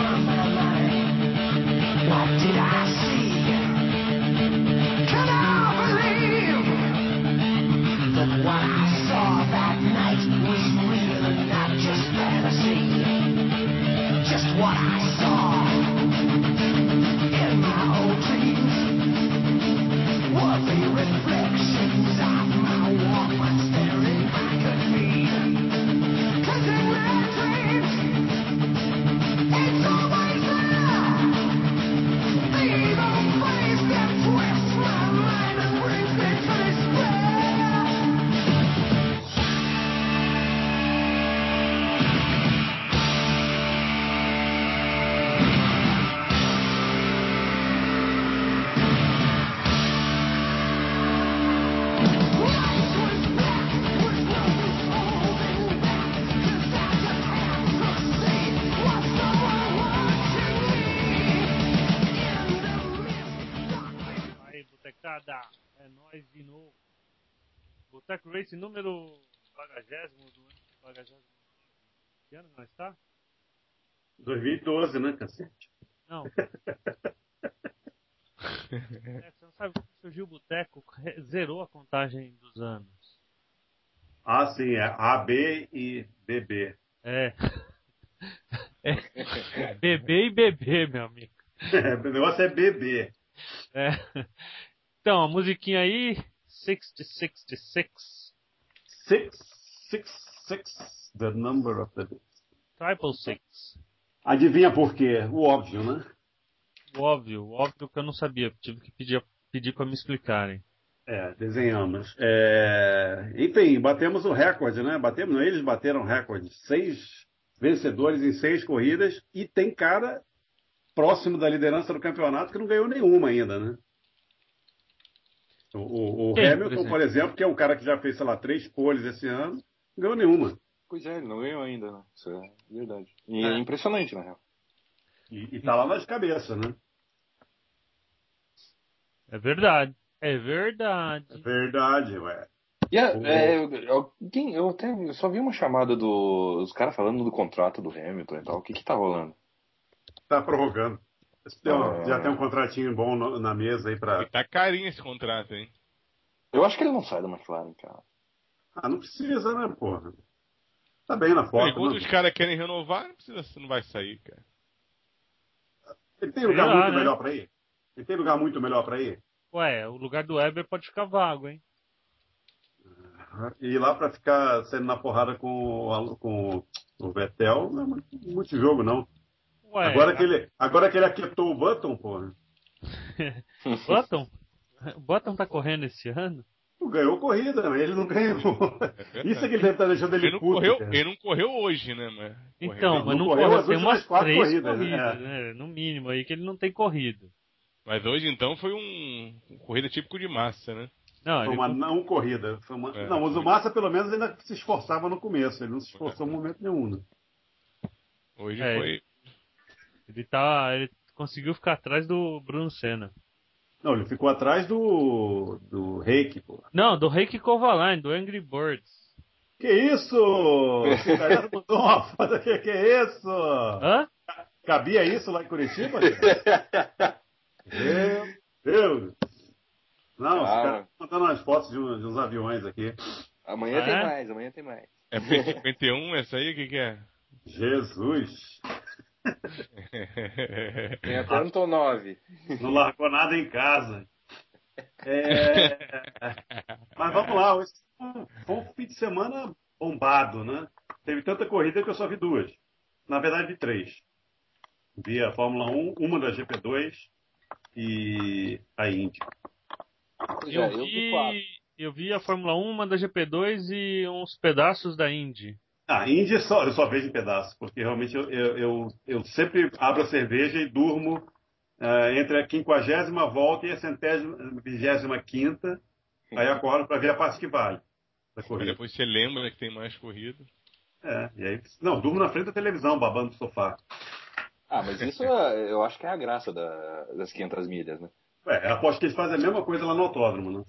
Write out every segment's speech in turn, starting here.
my in. Race número bagagésimo do ano. Bagagésimo. Que ano nós está? 2012, né, cacete? Não. é, você não sabe como surgiu o Boteco? Zerou a contagem dos anos. Ah, sim, é AB e BB. É. é. BB e BB, meu amigo. É, o negócio é BB. É. Então, a musiquinha aí, 6066. Six, six, six, the number of the beast. Triple six. Adivinha por quê? O óbvio, né? O óbvio, o óbvio que eu não sabia. Tive que pedir, pedir para me explicarem. É, desenhamos. É... Enfim, batemos o recorde, né? Batemos, eles bateram o recorde. Seis vencedores em seis corridas e tem cara próximo da liderança do campeonato que não ganhou nenhuma ainda, né? O, o, o Quem, Hamilton, por exemplo? por exemplo? que é um cara que já fez, sei lá, três poles esse ano, não ganhou nenhuma. Pois é, ele não ganhou ainda, né? Isso é verdade. E é, é impressionante, na real. E, e tá lá nas cabeças, né? É verdade. É verdade. É verdade, ué. Yeah, é, eu, eu, eu, até eu só vi uma chamada dos do, caras falando do contrato do Hamilton e tal. O que que tá rolando? Tá prorrogando. Ah. Já tem um contratinho bom no, na mesa aí pra. E tá carinho esse contrato, hein? Eu acho que ele não sai da McLaren, cara. Ah, não precisa, né, porra? Tá bem na foto. Enquanto os caras querem renovar, não precisa, não vai sair, cara. Ele tem lugar muito né? melhor pra ir? Ele tem lugar muito melhor pra ir? Ué, o lugar do Weber pode ficar vago, hein? E lá pra ficar saindo na porrada com, com o Vettel, não é muito jogo, não. Ué, agora, que ele, agora que ele aquietou o Button, porra. Button? O Button tá correndo esse ano? Ganhou corrida, mas ele não ganhou. É Isso é que ele deve estar deixando ele, ele puto. Correu, ele não correu hoje, né? Mas então, mas não, não correu, correu tem umas quatro três corridas, corridas, né? né? No mínimo aí que ele não tem corrido. Mas hoje então foi um, um corrida típico de massa, né? Não, foi uma não corrida. Uma... É, não, mas o Massa pelo menos ainda se esforçava no começo. Ele não se esforçou em momento nenhum. Né? Hoje é, foi ele tá. Ele conseguiu ficar atrás do Bruno Senna. Não, ele ficou atrás do. do Reiki, pô. Não, do Reiki Kovalainen, do Angry Birds. Que isso? Esse cara mandou uma foto que que é isso? Hã? Cabia isso lá em Curitiba? Meu Deus! Não, os caras mandando umas fotos de, um, de, uns aviões aqui. Amanhã ah, tem é? mais, amanhã tem mais. É P51 essa aí? O que, que é? Jesus! Tem até Antonov. Não largou nada em casa. É... Mas vamos lá, hoje foi um fim de semana bombado, né? Teve tanta corrida que eu só vi duas. Na verdade, vi três. Vi a Fórmula 1, uma da GP2 e a Indy. Eu, eu vi, eu vi a Fórmula 1, uma da GP2 e uns pedaços da Indy. Ah, Índia só, eu só vejo em pedaços, porque realmente eu, eu, eu, eu sempre abro a cerveja e durmo uh, entre a quinquagésima volta e a centésima, vigésima quinta, aí acordo para ver a parte que vale da corrida. Depois você lembra que tem mais corrida. É, e aí, não, durmo na frente da televisão, babando no sofá. Ah, mas isso é, eu acho que é a graça da, das 500 milhas, né? É, aposto que eles fazem a mesma coisa lá no autódromo, né?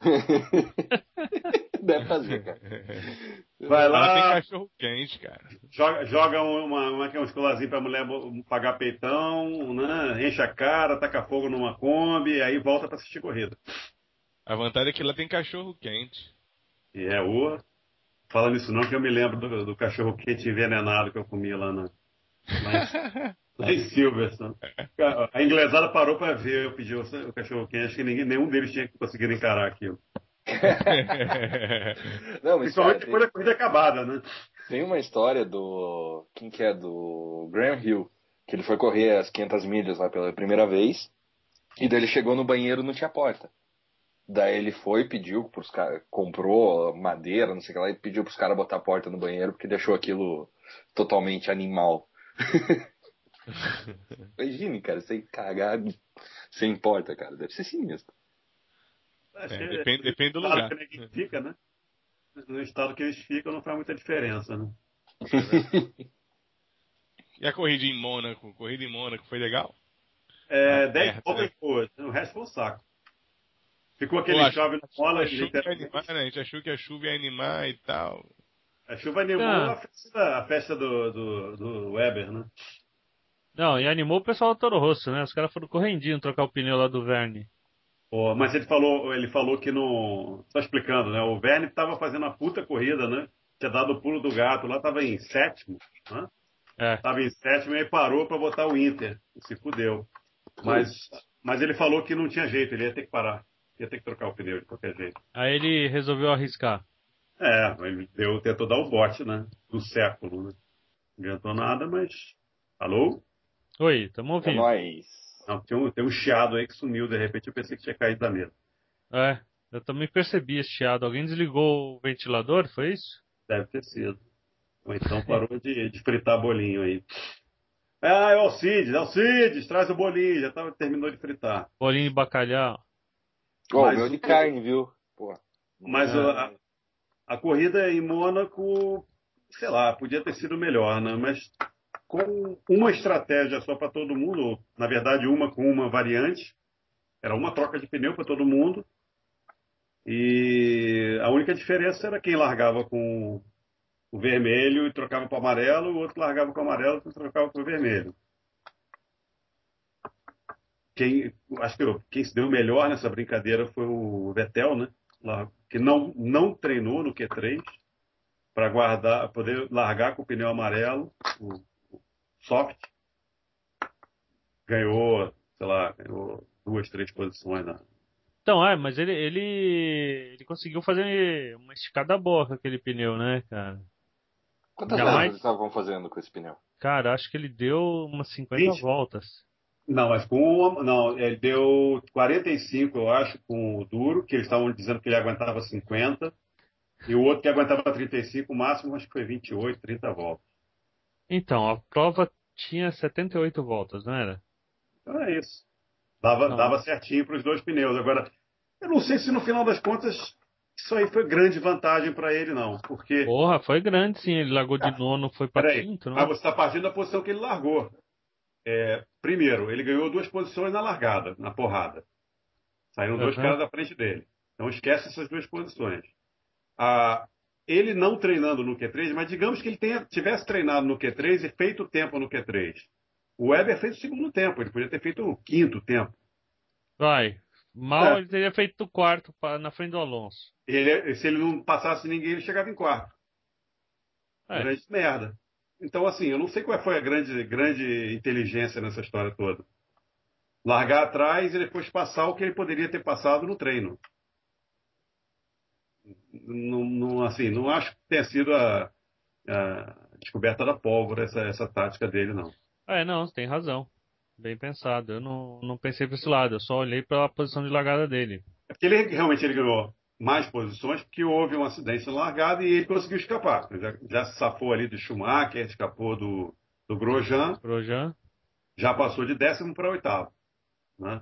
Deve fazer, cara. Vai lá. Ela tem cachorro quente, cara. Joga, joga uma, uma, uma escolazinha pra mulher pagar peitão, né? Enche a cara, taca fogo numa Kombi, aí volta pra assistir corrida. A vantagem é que ela tem cachorro quente. E é o. Fala nisso não, que eu me lembro do, do cachorro quente envenenado que eu comia lá, na, lá, em, lá em Silverstone. A inglesada parou pra ver, eu pedi o, o cachorro quente, acho que ninguém, nenhum deles tinha conseguido encarar aquilo. Não, mas Principalmente cara, depois da corrida acabada, né? Tem uma história do. Quem que é? Do Graham Hill. Que ele foi correr as 500 milhas lá pela primeira vez. E daí ele chegou no banheiro não tinha porta. Daí ele foi pediu pros caras. Comprou madeira, não sei o que lá, e pediu pros caras botar a porta no banheiro porque deixou aquilo totalmente animal. Imagine, cara, sem cagar sem porta, cara. Deve ser sinistro. Acho É, que depende- depende do lugar. que ninguém fica, né? No estado que eles ficam não faz muita diferença, né? E a corrida em Mônaco? Corrida em Mônaco foi legal? É, Ah, 10 perto, voltas né? boas, o resto foi um saco. Ficou aquele Pô, a chove no mola, a chuva ia animar, né? A gente achou que a chuva ia animar e tal. A chuva animou Ah. a festa, a festa do, do, do Weber, né? Não, e animou o pessoal do Toro Rosso, né? Os caras foram correndinho trocar o pneu lá do Verne. Pô, mas ele falou, ele falou que não. Só explicando, né? O Verne estava fazendo a puta corrida, né? Tinha dado o pulo do gato lá, tava em sétimo, né? É. Tava em sétimo e aí parou para botar o Inter. E se fudeu. Mas, mas ele falou que não tinha jeito, ele ia ter que parar. Ia ter que trocar o pneu de qualquer jeito. Aí ele resolveu arriscar. É, ele deu, tentou dar o bote, né? Do século, né? Não adiantou nada, mas. Alô? Oi, tamo É ouvindo. nóis. Não, tem um, tem um chiado aí que sumiu, de repente eu pensei que tinha caído da mesa. É, eu também percebi esse chiado. Alguém desligou o ventilador, foi isso? Deve ter sido. Ou então parou de, de fritar bolinho aí. Ah, é o Alcides, Alcides, traz o bolinho, já tava, terminou de fritar. Bolinho de bacalhau. Ô, Mas meu de carne, viu? Pô. Mas É. a, a corrida em Mônaco, sei lá, podia ter sido melhor, né? Mas com uma estratégia só para todo mundo, ou, na verdade uma com uma variante, era uma troca de pneu para todo mundo. E a única diferença era quem largava com o vermelho e trocava para o amarelo, o outro largava com o amarelo e trocava para o vermelho. Quem, acho que eu- quem se deu melhor nessa brincadeira foi o Vettel, né? Que não, não treinou no Q3 para guardar, poder largar com o pneu amarelo, o, soft. Ganhou, sei lá, ganhou duas, três posições na, Então, é, mas ele, ele, ele conseguiu fazer uma esticada boa com aquele pneu, né, cara? Quantas voltas eles estavam fazendo com esse pneu? Cara, acho que ele deu umas 50 Vinte. voltas. Não, mas com uma, não, ele deu 45, eu acho, com o duro, que eles estavam dizendo que ele aguentava 50, e o outro que aguentava 35, o máximo acho que foi 28, 30 voltas. Então, a prova tinha 78 voltas, não era? Então é isso. Dava, Não. dava certinho para os dois pneus. Agora, eu não sei se no final das contas isso aí foi grande vantagem para ele, não, porque Porra, foi grande sim. Ele largou de nono, foi pra Peraí, quinto, não? mas você está partindo da posição que ele largou. É, primeiro, ele ganhou duas posições na largada, na porrada. Saíram dois Uhum. caras da frente dele. Então esquece essas duas posições. Ah, ele não treinando no Q3, mas digamos que ele tenha, tivesse treinado no Q3 e feito tempo no Q3. O Weber fez o segundo tempo, ele podia ter feito o quinto tempo. Vai. Mal É. ele teria feito o quarto na frente do Alonso. Ele, se ele não passasse ninguém, ele chegava em quarto. É. Grande merda. Então, assim, eu não sei qual foi a grande, grande inteligência nessa história toda. Largar atrás e depois passar o que ele poderia ter passado no treino. Não, não, assim, não acho que tenha sido a, a descoberta da pólvora essa, essa tática dele, não. É, não, você tem razão. Bem pensado. Eu não, não pensei pra esse lado, eu só olhei pela posição de largada dele. É porque ele realmente ele ganhou mais posições porque houve um acidente na largada e ele conseguiu escapar. Já, já se safou ali do Schumacher, escapou do, do Grosjean, Grosjean. já passou de décimo para oitavo. Né?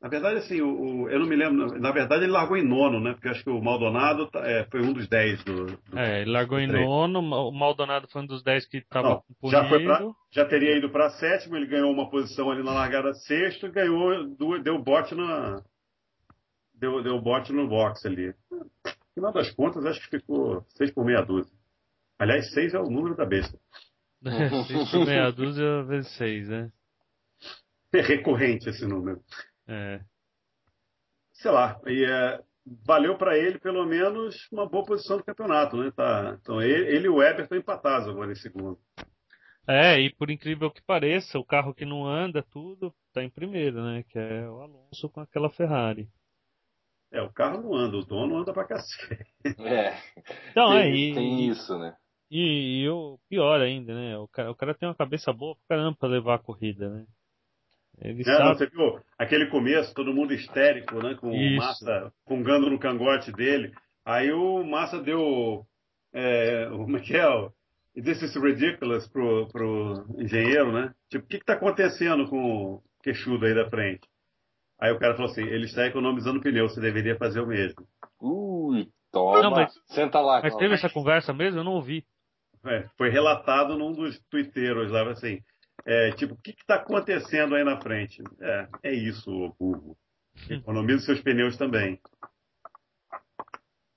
Na verdade, assim, o, o- eu não me lembro. Na verdade, ele largou em nono, né? Porque acho que o Maldonado tá- é, foi um dos dez do. do- É, ele largou em nono, o Maldonado foi um dos 10 que tava Não, já, foi pra, já teria ido para sétimo, ele ganhou uma posição ali na largada sexta, ganhou duas, deu bote na. Deu, deu bote no box ali. final das contas, acho que ficou 6 por meia dúzia. Aliás, 6 é o número da besta. 6 por meia dúzia vezes 6, né? É recorrente esse número. É. Sei lá, e é, valeu para ele pelo menos uma boa posição no campeonato, né? Tá, então ele, ele e o Weber estão empatados agora em segundo. É, e por incrível que pareça, o carro que não anda tudo tá em primeiro, né? Que é o Alonso com aquela Ferrari. É, o carro não anda, o dono anda pra cacete. É. Então, tem, é, e, tem isso, né? E, e o pior ainda, né? O cara, o cara tem uma cabeça boa pra caramba pra levar a corrida, né? Ele É, sabe. não, você viu aquele começo, todo mundo histérico, né? Com o Isso. Massa fungando no cangote dele. Aí o Massa deu. É, o- como é que é? o This is ridiculous pro, pro engenheiro, né? Tipo, o que, que tá acontecendo com o queixudo aí da frente? Aí o cara falou assim: ele está economizando pneu, você deveria fazer o mesmo. Ui, toma. Não, mas- Senta lá, Mas teve essa conversa mesmo? Eu não ouvi. É, foi relatado num dos twitteiros lá, assim. É, tipo, o que está acontecendo aí na frente? É, é isso, burro. Economiza seus pneus também.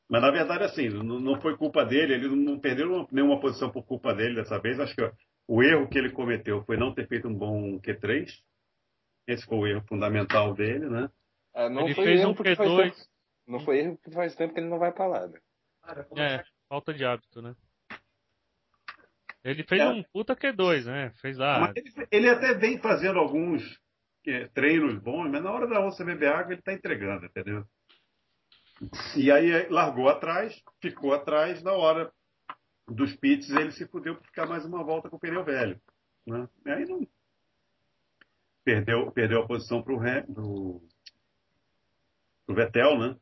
Mas na verdade, assim, não não foi culpa dele, ele não perdeu nenhuma posição por culpa dele dessa vez. Acho que o erro que ele cometeu foi não ter feito um bom Q3. Esse foi o erro fundamental dele, né? É, não Ele foi fez erro um porque faz P2. tempo- Não foi erro porque faz tempo que ele não vai pra lá, né? É, falta de hábito, né? Ele fez É. um puta Q2, né? Fez lá. Ele, ele até vem fazendo alguns é, treinos bons, mas na hora da você beber água, ele está entregando, entendeu? E aí é, largou atrás, ficou atrás, na hora dos pits ele se fudeu por ficar mais uma volta com o pneu velho. Né? E aí não. Perdeu, perdeu a posição para o pro Vettel, né?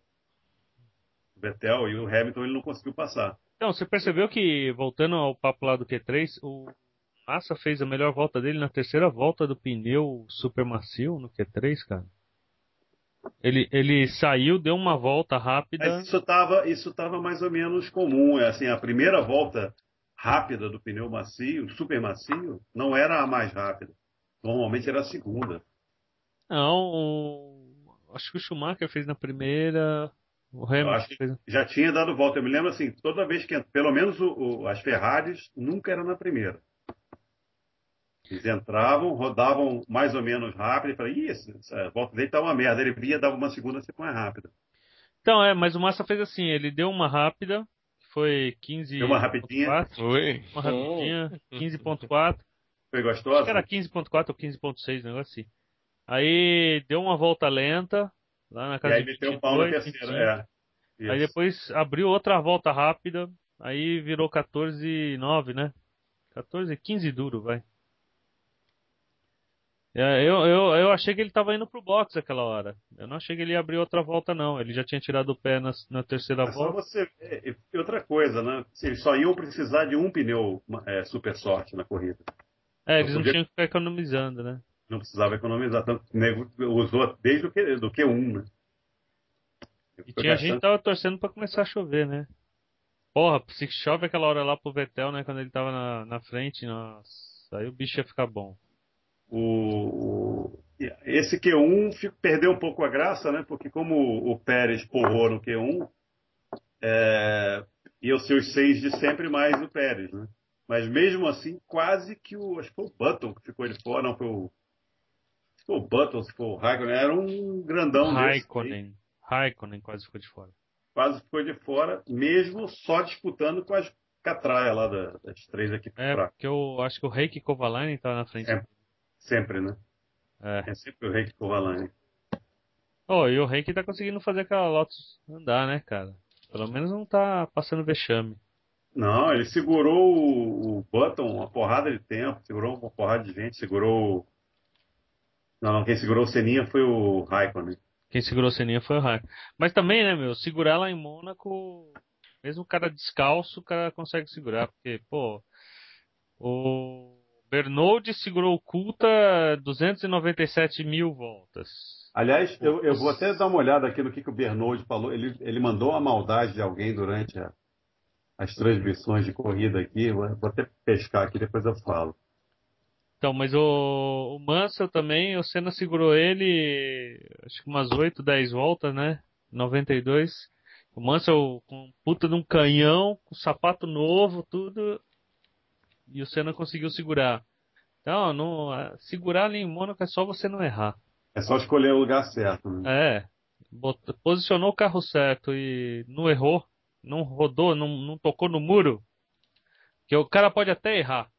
O Vettel e o Hamilton ele não conseguiu passar. Então, você percebeu que, voltando ao papo lá do Q3, o Massa fez a melhor volta dele na terceira volta do pneu super macio no Q3, cara. Ele, ele saiu, deu uma volta rápida. Mas isso estava isso tava mais ou menos comum. É assim, a primeira volta rápida do pneu macio, super macio, não era a mais rápida. Normalmente era a segunda. Não, o- acho que o Schumacher fez na primeira. O Hamilton acho fez. Já tinha dado volta. Eu me lembro assim, toda vez que, pelo menos o- o- as Ferraris, nunca era na primeira. Eles entravam, rodavam mais ou menos rápido e falavam, ih, essa, essa volta dele tá uma merda. Ele via, dava uma segunda sequência mais rápida. Então, é, mas o Massa fez assim, ele deu uma rápida, que foi 15. Deu uma rapidinha. Oi. Uma rapidinha, 15.4. Foi Acho gostosa? que era 15.4 ou 15.6, negócio assim. Aí deu uma volta lenta, lá na E casa aí de meteu o pau na 22, terceira. 25. É. Aí depois abriu outra volta rápida, aí virou 14,9, né? 14, 15 duro, vai. É, Eu, eu, eu achei que ele tava indo pro box aquela hora. Eu não achei que ele ia abrir outra volta, não. Ele já tinha tirado o pé na, na terceira É só volta. você ver. E outra coisa, né? Eles só iam precisar de um pneu é, super sorte na corrida. É, eles não podia- tinham que ficar economizando, né? Não precisava economizar tanto. O nego usou desde o Q, do Q1, né? E tinha gente que tava torcendo pra começar a chover, né? Porra, se chove aquela hora lá pro Vettel, né? Quando ele tava na, na frente, nossa, aí o bicho ia ficar bom. o, esse Q1 fi- perdeu um pouco a graça, né? Porque como o, o Pérez porrou no Q1, é, iam ser os seis de sempre mais o Pérez, né? Mas mesmo assim, quase que o. Acho que foi o Button que ficou de fora, não foi o. O Button, se foi o Raikkonen, era um grandão desse aí. Raikkonen. Raikkonen quase ficou de fora. quase ficou de fora, mesmo só disputando com as catraias lá da- das três equipes É, fracas. porque eu acho que o Reiki Kovalainen tava na frente. É. Sempre, né? É. É sempre o Reiki Kovalani. Oh, e o Reiki tá conseguindo fazer aquela Lotus andar, né, cara? Pelo menos não tá passando vexame. Não, ele segurou o, o Button uma porrada de tempo, segurou uma porrada de gente, segurou. O- Não, não, quem segurou o Seninha foi o Raikkonen. Quem segurou a ceninha foi o Raikkonen. Mas também, né, meu, segurar lá em Mônaco, mesmo o cara descalço, o cara consegue segurar. Porque, pô, o Bernold segurou o Kulta 297 mil voltas. Aliás, eu, eu vou até dar uma olhada aqui no que, que o Bernold falou. Ele, ele mandou uma maldade de alguém durante a- as transmissões de corrida aqui. Vou até pescar aqui, depois eu falo. Então, mas o, o Mansell também, o Senna segurou ele, acho que umas 8, 10 voltas, né? 92. O Mansell com puta de um canhão, com sapato novo, tudo. E o Senna conseguiu segurar. Então, não, segurar ali em Mônaco é só você não errar. É só escolher o lugar certo, né? É. Bot- posicionou o carro certo e não errou, não rodou, não, não tocou no muro. Que o cara pode até errar.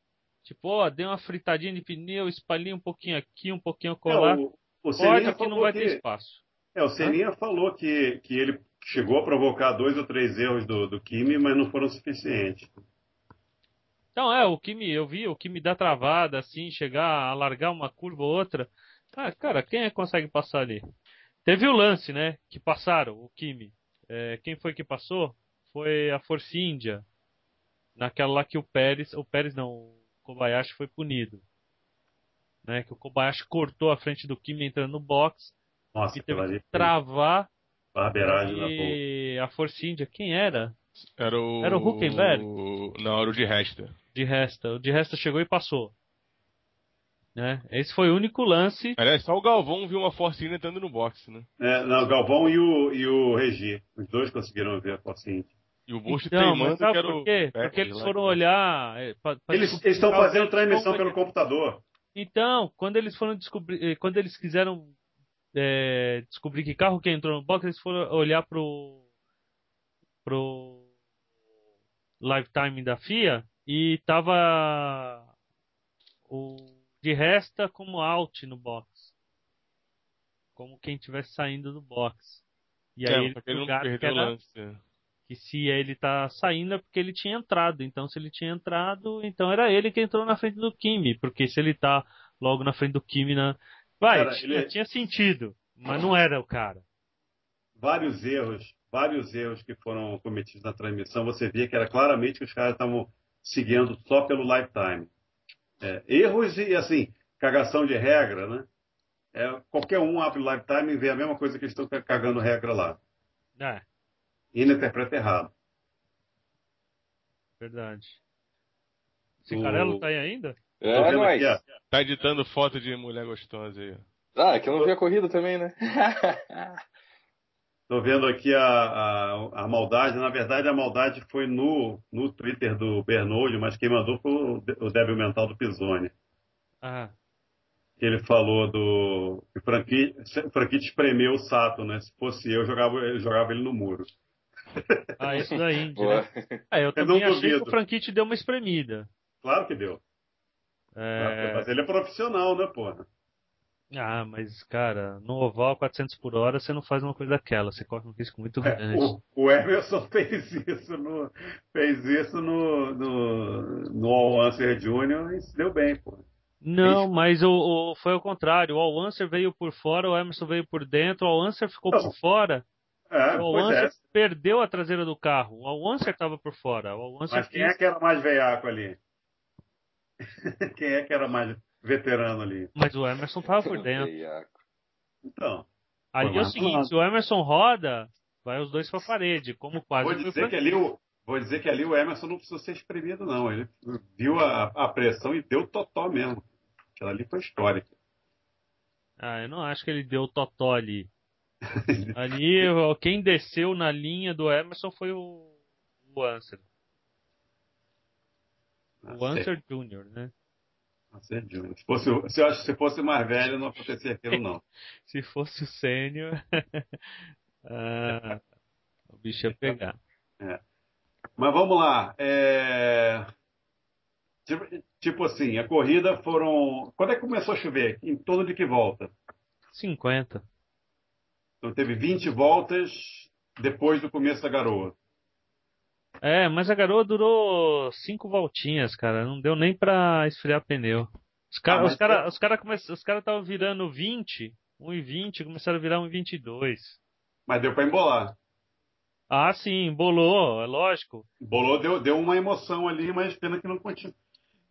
Tipo, ó, dei uma fritadinha de pneu, espalhei um pouquinho aqui, um pouquinho É, colar. o, o pode, Seninha aqui não vai que, ter espaço. é, o Seninha falou que, que ele chegou a provocar dois ou três erros do, do Kimi, mas não foram suficientes. Então, é, o que me, eu vi, o que me dá travada, assim, chegar a largar uma curva ou outra. Ah, cara, quem é que consegue passar ali? Teve o lance, né? Que passaram, o Kimi. É, quem foi que passou? Foi a Force India. Naquela lá que o Pérez, o Pérez não, o Kobayashi foi punido. Né? Que o Kobayashi cortou a frente do Kimi entrando no box Nossa, e teve que travar. barbeiragem. E a Force India, quem era? Era o. Era o Huckenberg? Não, era o de Resta. De Resta. O de Resta chegou e passou. Né? Esse foi o único lance. Aliás, só o Galvão viu uma Force India entrando no boxe, né? É, não, o Galvão e o, e o Regi. Os dois conseguiram ver a Forcinha. E o Bush Então, teimando que era por quê? Porque eles foram olhar. é, pra- pra Eles estão fazendo que- transmissão pelo computador. Então, quando eles foram descobrir, eh, quando eles quiseram é, descobrir que carro que entrou no box, eles foram olhar pro pro lifetime da FIA e tava o de resta como out no box, como quem estivesse saindo do box. E aí É, eles porque ele não perdeu o lance. Que se ele tá saindo é porque ele tinha entrado. Então, se ele tinha entrado, então era ele que entrou na frente do Kimi. Porque se ele tá logo na frente do Kimi, na... vai, Cara, tinha, ele- tinha sentido, mas não era o cara. Vários erros, vários erros que foram cometidos na transmissão, você via que era claramente que os caras estavam seguindo só pelo lifetime. É, erros e, assim, cagação de regra, né? É, qualquer um abre o lifetime e vê a mesma coisa que eles estão cagando regra lá. É, E ainda interpreta errado. verdade. Esse O- Carelo tá aí ainda? É vendo nóis. aqui. Tá editando foto de mulher gostosa aí. ó. Ah, é que eu não vi a corrida também, né? Tô vendo aqui a, a, a maldade. Na verdade, a maldade foi no, no Twitter do Bernoulli, mas quem mandou foi o, o débil mental do Pisoni. Ah, Que ele falou do. que o Franquite espremeu o Sato, né? Se fosse eu, jogava, eu jogava ele no muro. Ah isso da Indy, né? Ah, eu Eu também não achei que duvido. o Franchitti deu uma espremida. Claro que deu. É... Mas ele é profissional, né, porra? Ah, mas, cara, no oval 400 por hora você não faz uma coisa daquela, você corre um risco muito É, grande. o, o Emerson fez isso no, fez isso no, no, no All Answer Jr. e se deu bem, pô. Não, mas o, o- foi ao contrário. O Al-Answer veio por fora, o Emerson veio por dentro, o Al-Answer ficou Não. por fora. É, o pois é. Al-Answer perdeu a traseira do carro. O Al-Answer estava por fora. O Mas quem é que era mais veiaco ali? quem é que era mais veterano ali? Mas o Emerson estava por dentro. Veiaco. Então, Ali é o seguinte, se o Emerson roda, vai os dois pra parede, como quase vou o dizer que ali o, vou dizer que ali o Emerson não precisou ser espremido, não. Ele viu a, a pressão e deu totó mesmo. Aquela ali foi histórica. Ah, eu não acho que ele deu o totó ali. Ali, quem desceu na linha do Emerson foi o, o Answer. O Answer Jr., né? Answer Jr. Se, fosse, se, eu se fosse mais velho, não acontecia aquilo, não. Se fosse o sênior, ah, o bicho ia pegar. Mas vamos lá. é, Tipo, tipo assim, a corrida foram. Quando é que começou a chover? Em torno de que volta? 50. Então teve 20 voltas depois do começo da garoa. É, mas a garoa durou cinco voltinhas, cara. Não deu nem pra esfriar pneu. Os Ah, caras mas os cara, os cara come- os cara estavam virando 20, 1,20, começaram a virar 1,22. Mas deu para embolar. Ah, sim, bolou, é lógico. Bolou, deu, deu uma emoção ali, mas pena que não continua.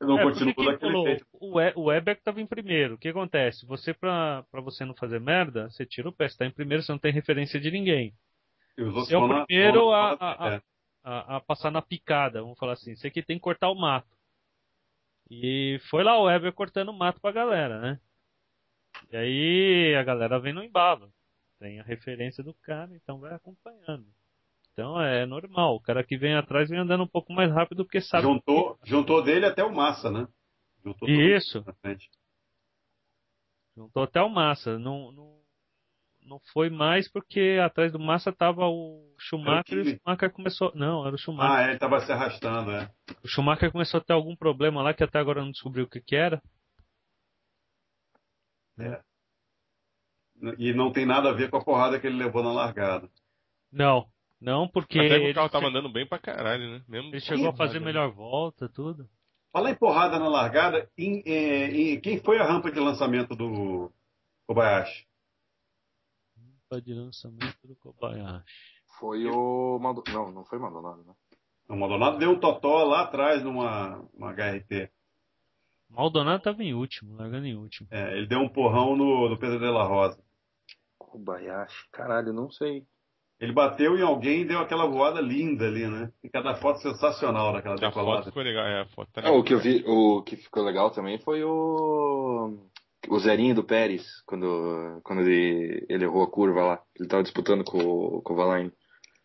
Não É, quem daquele jeito. O, We- o Weber que tava em primeiro. O que acontece? Você, pra, pra você não fazer merda, você tira o pé. Você tá em primeiro, você não tem referência de ninguém. Você é o na- primeiro a- na- a- é. a, a passar na picada, vamos falar assim. Você que tem que cortar o mato. E foi lá o Weber cortando o mato pra galera, né? E aí a galera vem no embalo. Tem a referência do cara, então vai acompanhando. Então é normal. O cara que vem atrás vem andando um pouco mais rápido porque sabe. Juntou, juntou dele até o Massa, né? Juntou Isso. Juntou até o Massa. Não, não, não foi mais porque atrás do Massa tava o Schumacher e o. Schumacher começou. Não, era o Schumacher. Ah, é, ele tava se arrastando, é. O Schumacher começou a ter algum problema lá que até agora não descobriu o que, que era. E não tem nada a ver com a porrada que ele levou na largada. Não, não, porque Até que o carro tava che- andando bem pra caralho, né? Mesmo ele chegou a fazer né? melhor volta, tudo. Falar em porrada na largada, em, é, em- quem foi a rampa de lançamento do Kobayashi? Rampa de lançamento do Kobayashi. Foi o Maldonado. Não, não foi o Maldonado, né? O Maldonado deu um totó lá atrás numa uma HRT. Maldonado tava em último, largando em último. É, ele deu um porrão no, no Pedro de la Rosa. Kobayashi, caralho, não sei. Ele bateu em alguém e deu aquela voada linda ali, né? E cada foto sensacional daquela A foto decolada. ficou legal, é, a foto tá Ah, o que eu vi, o que ficou legal também foi o o zerinho do Pérez, quando, quando ele, ele errou a curva lá. Ele tava disputando com, o- com o Valain.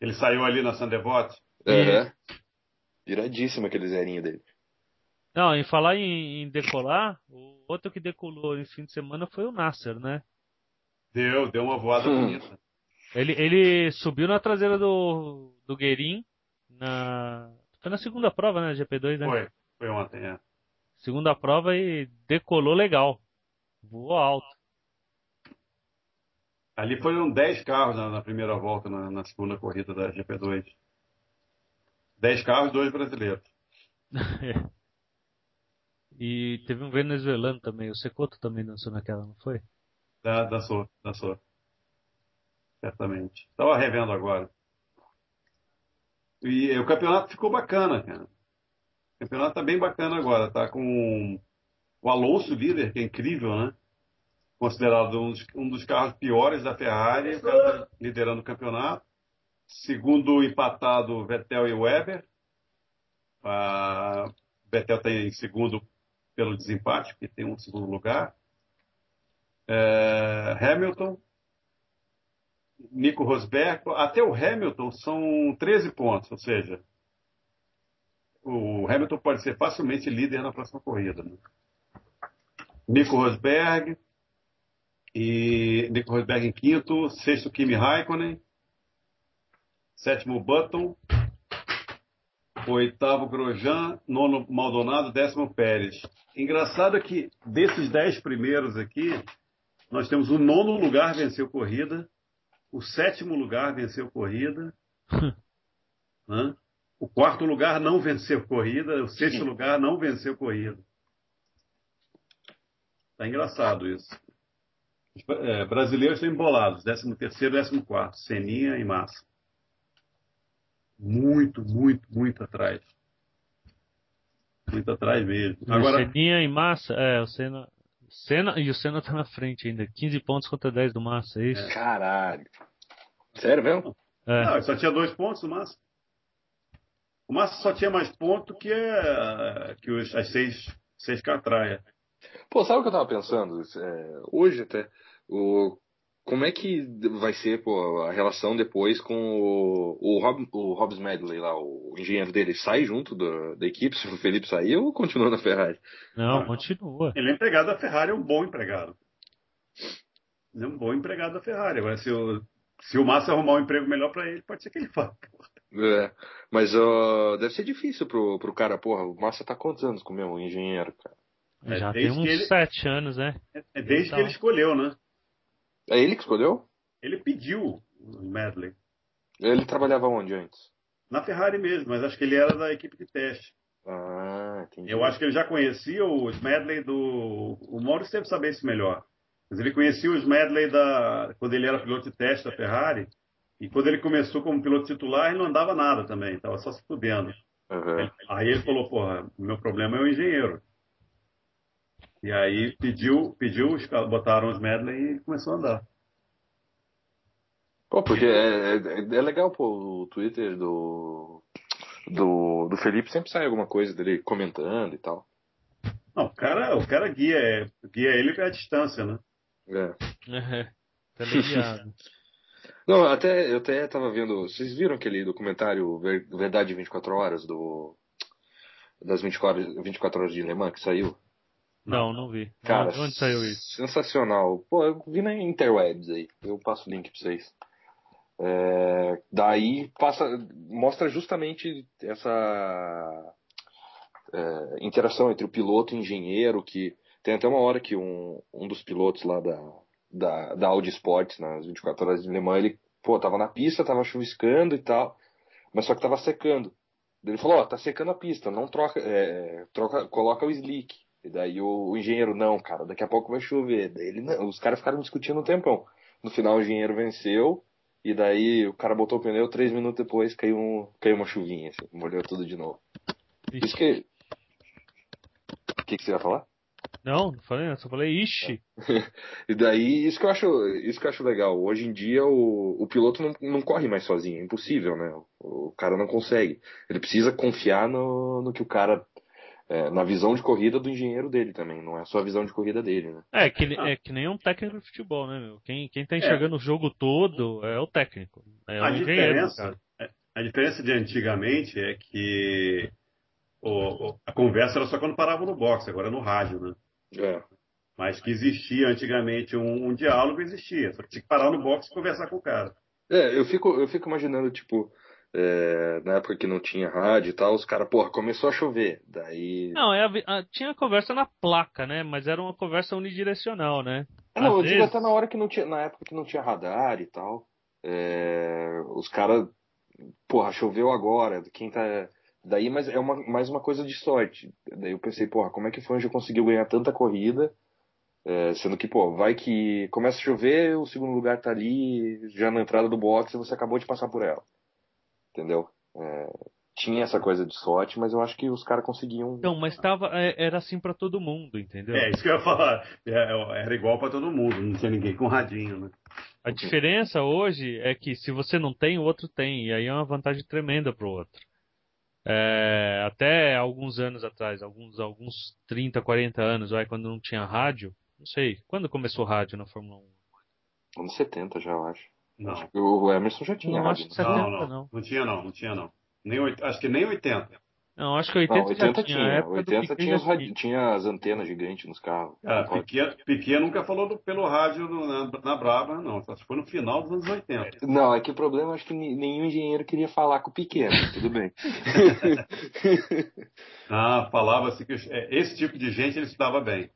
Ele saiu ali na Sandevote. Aham. Iradíssimo aquele zerinho dele. Não, em falar em, em decolar, o outro que decolou esse fim de semana foi o Nasser, né? Deu, deu uma voada Hum. bonita. Ele, ele subiu na traseira do, do Guerin na. Foi na segunda prova, né? GP2, né? Foi, foi ontem, é. Segunda prova e decolou legal. Voou alto. Ali foram 10 carros na, na primeira volta, na, na segunda corrida da GP2. 10 carros, dois brasileiros. e teve um venezuelano também. O Secoto também dançou naquela, não foi? Da, dançou, dançou. Certamente. Estava revendo agora. E o campeonato ficou bacana, cara. O campeonato tá bem bacana agora. Tá com o Alonso líder, que é incrível, né? Considerado um dos, um dos carros piores da Ferrari, tá liderando o campeonato. Segundo empatado, Vettel e Weber. A Vettel está em segundo pelo desempate, porque tem um segundo lugar. É, Hamilton, Nico Rosberg, até o Hamilton são 13 pontos, ou seja, o Hamilton pode ser facilmente líder na próxima corrida. Né? Nico Rosberg e Nico Rosberg em quinto, sexto Kimi Raikkonen, sétimo Button, oitavo Grosjean, nono Maldonado, décimo Pérez. Engraçado é que desses dez primeiros aqui, nós temos o nono lugar venceu corrida, o sétimo lugar venceu corrida, né? o quarto lugar não venceu corrida, o sexto lugar não venceu corrida. Tá engraçado isso. Os é, brasileiros estão embolados, 13 terceiro, 14 quarto, Seninha e Massa. Muito, muito, muito atrás. Muito atrás mesmo. Agora, Agora, Seninha e Massa, é, o Senna, Senna. E o Senna tá na frente ainda. 15 pontos contra 10 do Massa, é isso? Caralho. Sério mesmo? É. não, só tinha dois pontos o Massa. O Massa só tinha mais ponto que, é, que os, as seis, seis catraia. Pô, sabe o que eu tava pensando? É, hoje até. O, como é que vai ser pô, a relação depois com o, o, Rob, o Hobbs Medley lá, o engenheiro dele? Sai junto do, da equipe se o Felipe sair ou continua na Ferrari? Não, Ah. continua. Ele é empregado da Ferrari, é um bom empregado. Ele é um bom empregado da Ferrari. Agora, se o, se o Massa arrumar um emprego melhor para ele, pode ser que ele faça. É, mas ó, deve ser difícil pro, pro cara, porra. O Massa tá quantos anos com o meu engenheiro, cara? É, Já tem desde uns ele- 7 anos, né? É desde Então. que ele escolheu, né? É ele que escolheu? Ele pediu o Medley. Ele trabalhava onde antes? Na Ferrari mesmo, mas acho que ele era da equipe de teste. Ah, entendi. Eu acho que ele já conhecia os Medley do. O Maurício deve saber isso melhor. Mas ele conhecia os Medley da. quando ele era piloto de teste da Ferrari. E quando ele começou como piloto titular, ele não andava nada também, estava só se fudendo. Ele- Aí ele falou, porra, o meu problema é o engenheiro. E aí pediu, pediu, botaram os Medley e começou a andar. Pô, porque é, é, é legal, pô, o Twitter do, do, do Felipe sempre sai alguma coisa dele comentando e tal. Não, o cara, o cara guia, guia ele à distância, né? É. É, teleguiado. Não, até, eu até tava vendo. Vocês viram aquele documentário Ver- Verdade 24 Horas do. Das 24, 24 horas de Le Mans que saiu? Não, não vi. Cara, Onde, onde saiu isso? Sensacional. Pô, eu vi na interwebs aí. Eu passo o link pra vocês. É, daí passa, mostra justamente essa é, interação entre o piloto e o engenheiro, que tem até uma hora que um, um dos pilotos lá da, da, da Audi Sports, nas 24 horas de Le Mans, ele, pô, tava na pista, tava chuviscando e tal, mas só que tava secando. Ele falou, ó, tá secando a pista, não troca, é, troca, coloca o slick. E daí o, o engenheiro, não, cara, daqui a pouco vai chover. Daí ele, não, os caras ficaram discutindo um tempão. No final o engenheiro venceu, e daí o cara botou o pneu, três minutos depois caiu, um, caiu uma chuvinha, assim, molhou tudo de novo. Isso que. O que, que você ia falar? Não, não falei, eu só falei, ixi. E daí, isso que eu acho, isso que eu acho legal. Hoje em dia, o, o piloto não, não corre mais sozinho. É impossível, né? O, o cara não consegue. Ele precisa confiar no, no que o cara. é, na visão de corrida do engenheiro dele também. Não é só a visão de corrida dele, né? É que, ne- é que nem um técnico de futebol, né, meu? Quem, quem tá enxergando o jogo todo é o técnico. É A o diferença, cara. a diferença de antigamente é que o- o- a conversa era só quando parava no boxe, agora é no rádio, né? É. Mas que existia antigamente um, um diálogo, existia. Só que tinha que parar no boxe e conversar com o cara. É, eu fico, eu fico imaginando, tipo, é, na época que não tinha rádio e tal, os caras, porra, começou a chover. Daí. Não, é a a- tinha conversa na placa, né? Mas era uma conversa unidirecional, né? Ah, não, Às eu digo vezes- até na hora que não tinha, na época que não tinha radar e tal. é, os caras, porra, choveu agora, quem tá. Daí, mas é uma, mais uma coisa de sorte. Daí eu pensei, porra, como é que foi onde conseguiu ganhar tanta corrida? É, sendo que, pô, vai que começa a chover, o segundo lugar tá ali, já na entrada do box e você acabou de passar por ela. Entendeu? É, tinha essa coisa de sorte, mas eu acho que os caras conseguiam. Então, mas tava, é, era assim pra todo mundo, entendeu? É, isso que eu ia falar. É, Era igual para todo mundo, não tinha ninguém com radinho, né? A diferença hoje é que se você não tem, o outro tem. E aí é uma vantagem tremenda pro outro. É, até alguns anos atrás, alguns, alguns 30, 40 anos, vai, quando não tinha rádio, não sei, quando começou o rádio na Fórmula 1? Anos 70 já, eu acho. Não. Acho que O Emerson já tinha Não, rádio, acho né? que Não, 70 não, não. não. tinha não, não tinha não. Nem, acho que nem 80. Não, acho que 80, Não, 80 já tinha. tinha. a época do 80 Piquet tinha, tinha as antenas gigantes nos carros. Pode- Piquet, Piquet nunca falou do- pelo rádio no- na, na Braba, não. Só se foi no final dos anos 80. Não, é que o problema acho que nenhum engenheiro queria falar com o pequeno, tudo bem. Ah, falava assim que é, esse tipo de gente ele se dava bem.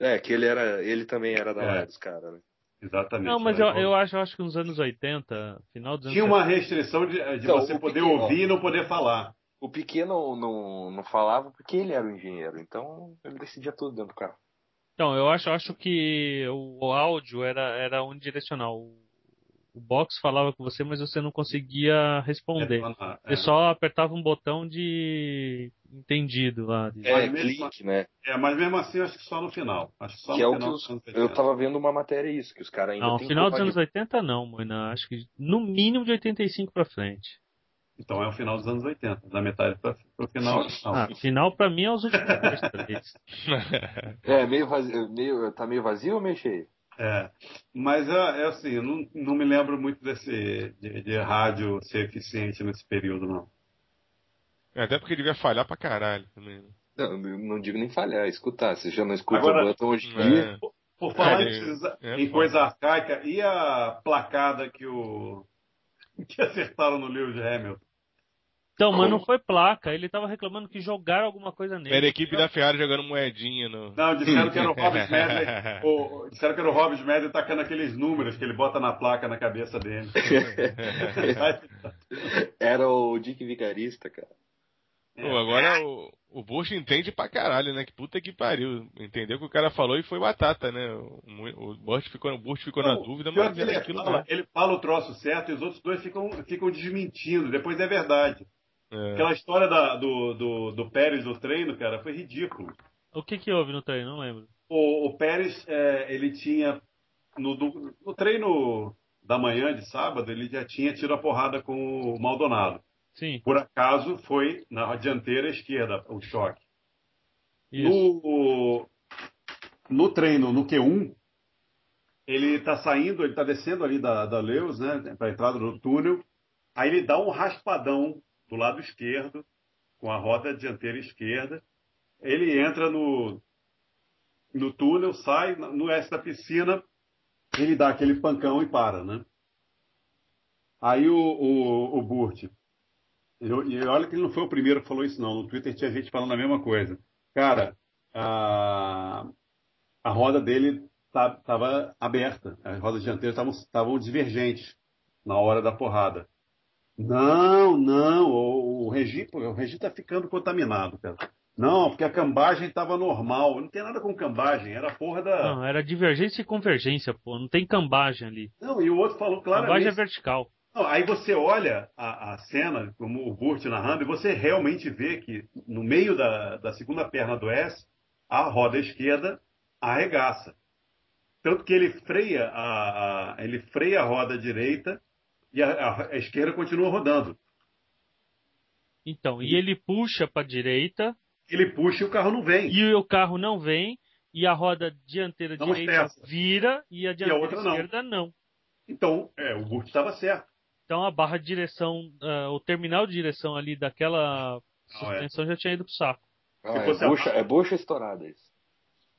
é, que ele era, ele também era da É. área dos caras, né? Exatamente. Não, mas Era eu, igual- eu acho, eu acho que nos anos 80, final dos anos Tinha uma restrição de, de Então, você poder Piquet, ó. ouvir e não poder falar. O pequeno não, não, não falava porque ele era o engenheiro, então ele decidia tudo dentro do carro. Então, eu acho, acho que o, áudio era, era unidirecional. O, box falava com você, mas você não conseguia responder. É, Você só apertava um botão de entendido lá. de- É, Mas mesmo- clique, né? é, mas mesmo assim, acho que só no final. Acho que só Que no é o final que dos os, eu 80. tava vendo uma matéria isso, que os caras ainda Não, tem final dos anos de- 80 não, Moina. Acho que no mínimo de 85 pra frente. Então é o final dos anos 80, da metade para o final. Não. Ah, final pra mim é os últimos três. É, meio vazio, meio, tá meio vazio ou meio cheio? É, mas é, é assim, eu não, não me lembro muito desse de, de rádio ser eficiente nesse período, não. É, até porque devia falhar pra caralho também. né? Não, eu não digo nem falhar, escutar. Você já não escuta Agora- o button hoje em dia. É. Por falar É, em, precisa- é em foda. coisa arcaica, e a placada que o que acertaram no Lewis Hamilton? Então, mas não foi placa. Ele tava reclamando que jogaram alguma coisa nele. Era a equipe da Ferrari jogando moedinha no. Não, disseram que era o Rob Smedley, o- disseram que era o Rob Smedley tacando aqueles números que ele bota na placa na cabeça dele. Era o Dick Vigarista, cara. Pô, agora o, o Bush entende pra caralho, né? Que puta que pariu. Entendeu o que o cara falou e foi batata, né? O, o Bush ficou, o Bush ficou na Não, dúvida, pior mas ele, aquilo fala, lá. ele fala o troço certo e os outros dois ficam, ficam desmentindo. Depois é verdade. É. Aquela história da- do, do, do Pérez do treino, cara, foi ridículo. O que que houve no treino? Não lembro. O, o Pérez, é, ele tinha. No, do- no treino da manhã de sábado, ele já tinha tido a porrada com o Maldonado. Sim, Por acaso foi na dianteira esquerda o choque. isso. No, no treino, no Q1, ele tá saindo, ele tá descendo ali da, da Lewis, né, pra entrada do túnel. Aí ele dá um raspadão do lado esquerdo, com a roda dianteira esquerda. Ele entra no, no túnel, sai, no S da piscina, ele dá aquele pancão e para, né? Aí o, o, o Burt, e olha que ele não foi o primeiro que falou isso não, no Twitter tinha gente falando a mesma coisa. Cara, a, a roda dele estava aberta, as rodas dianteiras estavam divergentes na hora da porrada. Não, não, o, o Regi, o Regi tá ficando contaminado, cara. Não, porque a cambagem estava normal. Não tem nada com cambagem, era porra da. Não, era divergência e convergência, pô. Não tem cambagem ali. Não, e o outro falou claramente. Cambagem é vertical. Não, aí você olha a, a, cena, como o Burt narrando, e você realmente vê que no meio da, da segunda perna do S, a roda esquerda arregaça. Tanto que ele freia a, a ele freia a roda direita e a, a esquerda continua rodando. Então, e ele puxa para a direita. Ele puxa e o carro não vem. E o carro não vem, e a roda dianteira não direita vira e a dianteira e a esquerda não. não. Então, é, o Burt estava certo. Então a barra de direção, uh, o terminal de direção ali daquela suspensão é. já tinha ido pro saco. Ah, é, bucha, é bucha estourada isso.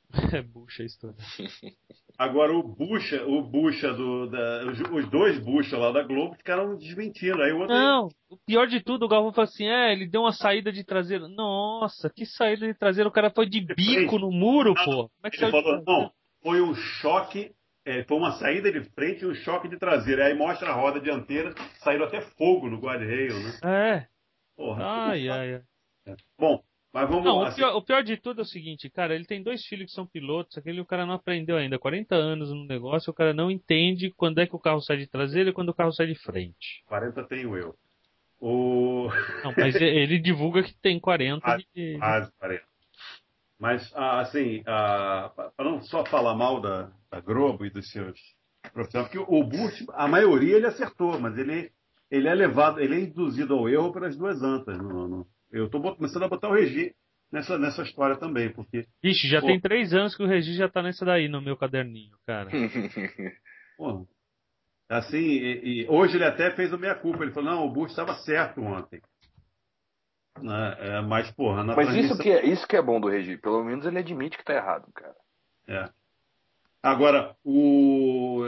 é bucha estourada. Agora o bucha, o bucha do. Da, os, dois bucha lá da Globo ficaram desmentindo. Aí o outro Não, o pior de tudo, o Galvão falou assim: é, ele deu uma saída de traseira. Nossa, que saída de traseira. O cara foi de bico no muro, não, pô. Como é que ele falou, não, foi um choque é, foi uma saída de frente e um choque de traseira. Aí mostra a roda dianteira, saiu até fogo no guarda-reio, né? É. Porra, ai, ai, ai. Bom, mas vamos não, lá. O pior, o pior, de tudo é o seguinte, cara, ele tem dois filhos que são pilotos, aquele o cara não aprendeu ainda, 40 anos no negócio, o cara não entende quando é que o carro sai de traseira e quando o carro sai de frente. 40 tenho eu. O... Não, mas ele divulga que tem 40. Quase, de... quase 40. Mas, ah, assim, ah, para não só falar mal da, da Globo e dos seus profissionais, porque o Bush, a maioria ele acertou, mas ele, ele é levado, ele é induzido ao erro pelas duas antas. No, no, eu estou começando a botar o Regi nessa, nessa história também, porque... Vixe, já pô, tem três anos que o Regi já está nessa daí no meu caderninho, cara. pô, assim, e, e, hoje ele até fez a meia-culpa, ele falou, não, o Bush estava certo ontem. Né? É, mas, porra, na Mas transmissão... isso, que é, isso que é bom do Regi. Pelo menos ele admite que tá errado, cara. É. Agora, o,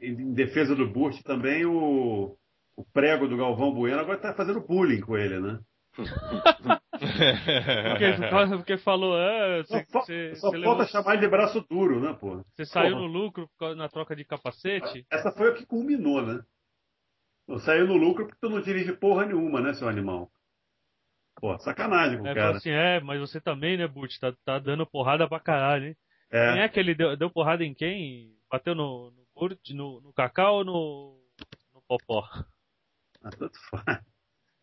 em defesa do Burt também, o, o prego do Galvão Bueno agora tá fazendo bullying com ele, né? Porque, porque falou, cê, só, cê, só cê falta levou... chamar ele de braço duro, né, pô? Você saiu no lucro na troca de capacete? Essa foi a que culminou, né? Saiu no lucro porque tu não dirige porra nenhuma, né, seu animal? Pô, sacanagem com é, cara. Assim, é, mas você também, né, Butch? Tá, tá dando porrada pra caralho, hein? É. Quem é que ele deu, deu porrada em quem? Bateu no, no no, no Cacau ou no, no Popó? Ah, tanto faz.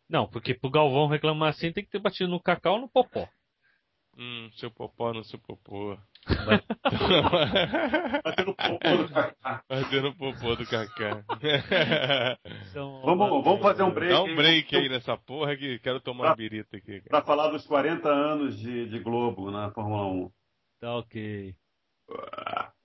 Não, porque pro Galvão reclamar assim tem que ter batido no Cacau ou no Popó. Hum, seu Popó no seu Popô. Bateu no popô do Cacá. Bateu no popô do Cacá. Então, vamos, vamos fazer um break. Dá um break aí nessa porra que quero tomar pra, uma birita aqui. Cara. Pra falar dos 40 anos de, de Globo na Fórmula 1. Tá ok. Uh.